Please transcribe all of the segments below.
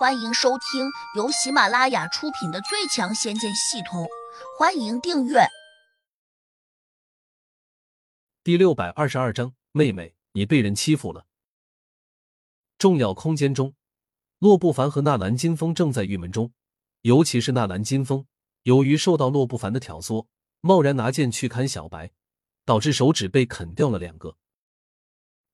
欢迎收听由喜马拉雅出品的《最强仙剑系统》，欢迎订阅。第六百二十二章，妹妹，你被人欺负了。重要空间中，洛不凡和纳兰金风正在郁闷中，尤其是纳兰金风，由于受到洛不凡的挑唆，贸然拿剑去砍小白，导致手指被啃掉了两个。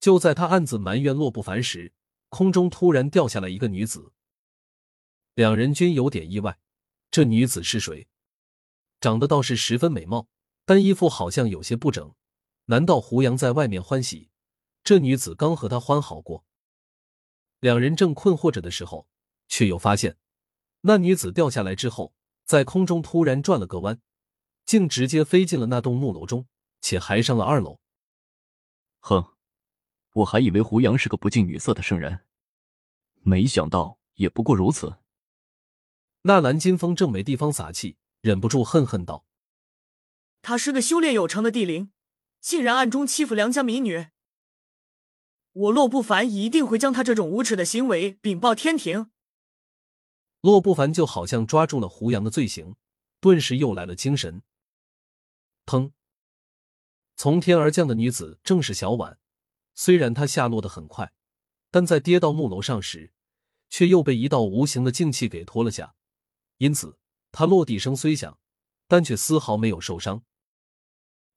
就在他暗自埋怨洛不凡时，空中突然掉下来一个女子。两人均有点意外，这女子是谁？长得倒是十分美貌，但衣服好像有些不整。难道胡杨在外面欢喜？这女子刚和他欢好过。两人正困惑着的时候，却又发现那女子掉下来之后，在空中突然转了个弯，竟直接飞进了那栋木楼中，且还上了二楼。哼，我还以为胡杨是个不近女色的圣人，没想到也不过如此。纳兰金风正没地方撒气，忍不住恨恨道：“他是个修炼有成的地灵，竟然暗中欺负良家民女！我洛不凡一定会将他这种无耻的行为禀报天庭。”洛不凡就好像抓住了胡杨的罪行，顿时又来了精神。砰！从天而降的女子正是小婉，虽然她下落的很快，但在跌到木楼上时，却又被一道无形的劲气给拖了下。因此，他落地声虽响，但却丝毫没有受伤。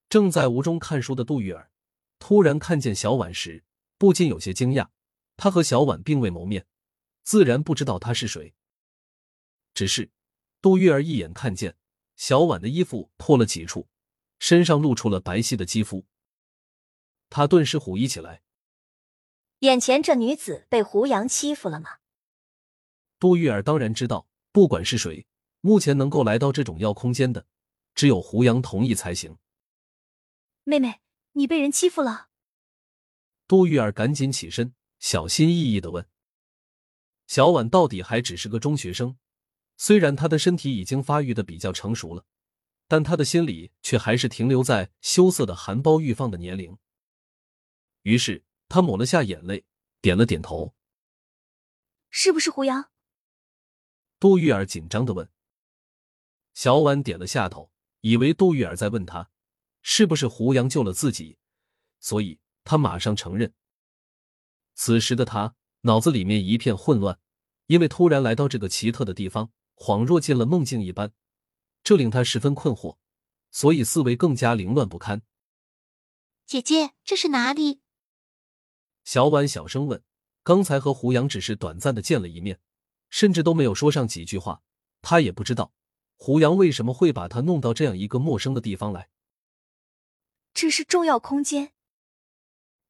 正在屋中看书的杜玉儿，突然看见小婉时，不禁有些惊讶。他和小婉并未谋面，自然不知道她是谁。只是，杜玉儿一眼看见小婉的衣服破了几处，身上露出了白皙的肌肤，他顿时狐疑起来。眼前这女子被胡杨欺负了吗？杜玉儿当然知道。不管是谁，目前能够来到这种药空间的，只有胡杨同意才行。妹妹，你被人欺负了。杜玉儿赶紧起身，小心翼翼的问：“小婉到底还只是个中学生，虽然她的身体已经发育的比较成熟了，但她的心里却还是停留在羞涩的含苞欲放的年龄。”于是她抹了下眼泪，点了点头：“是不是胡杨？”杜玉儿紧张的问：“小婉点了下头，以为杜玉儿在问他是不是胡杨救了自己，所以他马上承认。此时的他脑子里面一片混乱，因为突然来到这个奇特的地方，恍若进了梦境一般，这令他十分困惑，所以思维更加凌乱不堪。姐姐，这是哪里？”小婉小声问。刚才和胡杨只是短暂的见了一面。甚至都没有说上几句话，他也不知道胡杨为什么会把他弄到这样一个陌生的地方来。这是重要空间。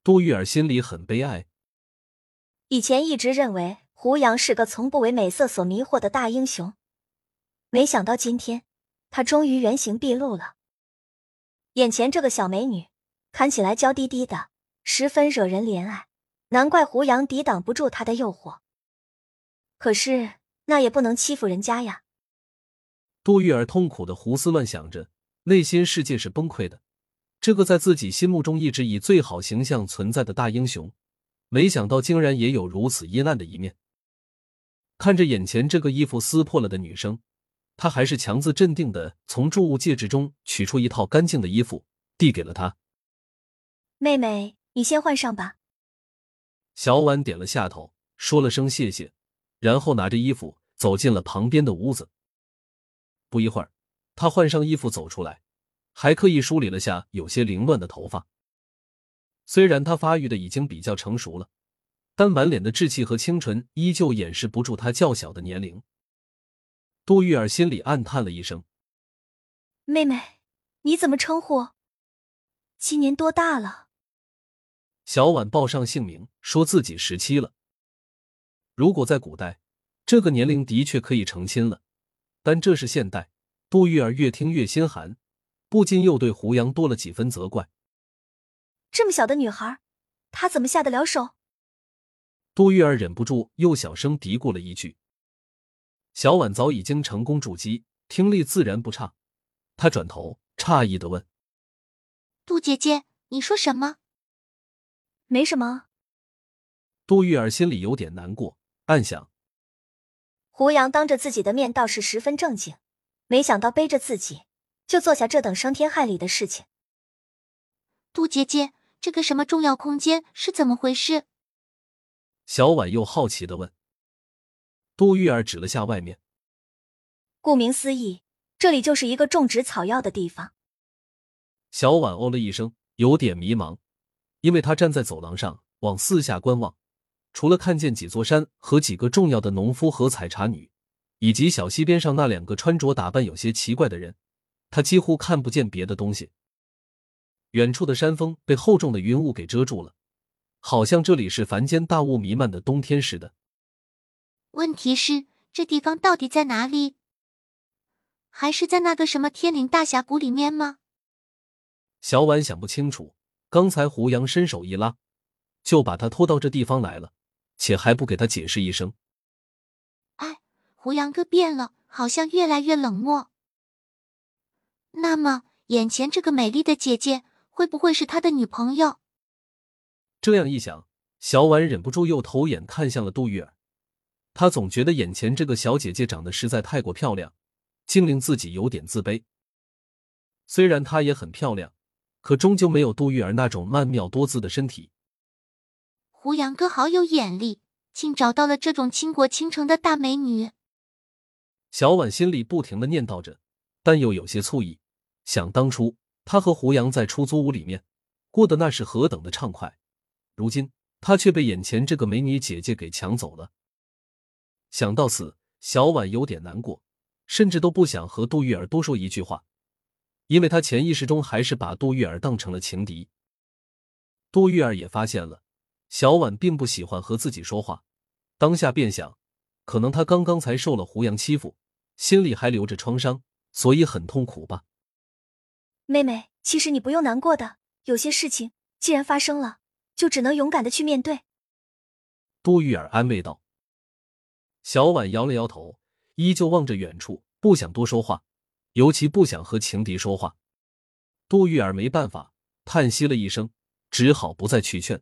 杜玉儿心里很悲哀。以前一直认为胡杨是个从不为美色所迷惑的大英雄，没想到今天他终于原形毕露了。眼前这个小美女看起来娇滴滴的，十分惹人怜爱，难怪胡杨抵挡不住她的诱惑。可是那也不能欺负人家呀！杜玉儿痛苦的胡思乱想着，内心世界是崩溃的。这个在自己心目中一直以最好形象存在的大英雄，没想到竟然也有如此阴暗的一面。看着眼前这个衣服撕破了的女生，他还是强自镇定的从注物戒指中取出一套干净的衣服，递给了她。妹妹，你先换上吧。小婉点了下头，说了声谢谢。然后拿着衣服走进了旁边的屋子。不一会儿，他换上衣服走出来，还刻意梳理了下有些凌乱的头发。虽然他发育的已经比较成熟了，但满脸的稚气和清纯依旧掩饰不住他较小的年龄。杜玉儿心里暗叹了一声：“妹妹，你怎么称呼？今年多大了？”小婉报上姓名，说自己十七了。如果在古代，这个年龄的确可以成亲了，但这是现代。杜玉儿越听越心寒，不禁又对胡杨多了几分责怪。这么小的女孩，她怎么下得了手？杜玉儿忍不住又小声嘀咕了一句。小婉早已经成功筑基，听力自然不差。她转头诧异的问：“杜姐姐，你说什么？”“没什么。”杜玉儿心里有点难过。暗想，胡杨当着自己的面倒是十分正经，没想到背着自己就做下这等伤天害理的事情。杜姐姐，这个什么重要空间是怎么回事？小婉又好奇的问。杜玉儿指了下外面，顾名思义，这里就是一个种植草药的地方。小婉哦了一声，有点迷茫，因为她站在走廊上往四下观望，除了看见几座山和几个重要的农夫和采茶女，以及小溪边上那两个穿着打扮有些奇怪的人，他几乎看不见别的东西。远处的山峰被厚重的云雾给遮住了，好像这里是凡间大雾弥漫的冬天似的。问题是，这地方到底在哪里？还是在那个什么天灵大峡谷里面吗？小婉想不清楚。刚才胡杨伸手一拉，就把他拖到这地方来了，且还不给他解释一声。哎，胡杨哥变了，好像越来越冷漠。那么，眼前这个美丽的姐姐会不会是他的女朋友？这样一想，小婉忍不住又投眼看向了杜玉儿。她总觉得眼前这个小姐姐长得实在太过漂亮，竟令自己有点自卑。虽然她也很漂亮，可终究没有杜玉儿那种曼妙多姿的身体。胡杨哥好有眼力，竟找到了这种倾国倾城的大美女。小婉心里不停的念叨着，但又有些醋意。想当初，她和胡杨在出租屋里面过的那是何等的畅快，如今她却被眼前这个美女姐姐给抢走了。想到此，小婉有点难过，甚至都不想和杜玉儿多说一句话，因为她潜意识中还是把杜玉儿当成了情敌。杜玉儿也发现了小婉并不喜欢和自己说话，当下便想，可能她刚刚才受了胡杨欺负，心里还留着创伤，所以很痛苦吧。妹妹，其实你不用难过的，有些事情既然发生了，就只能勇敢的去面对。杜玉儿安慰道。小婉摇了摇头，依旧望着远处，不想多说话，尤其不想和情敌说话。杜玉儿没办法，叹息了一声，只好不再去劝。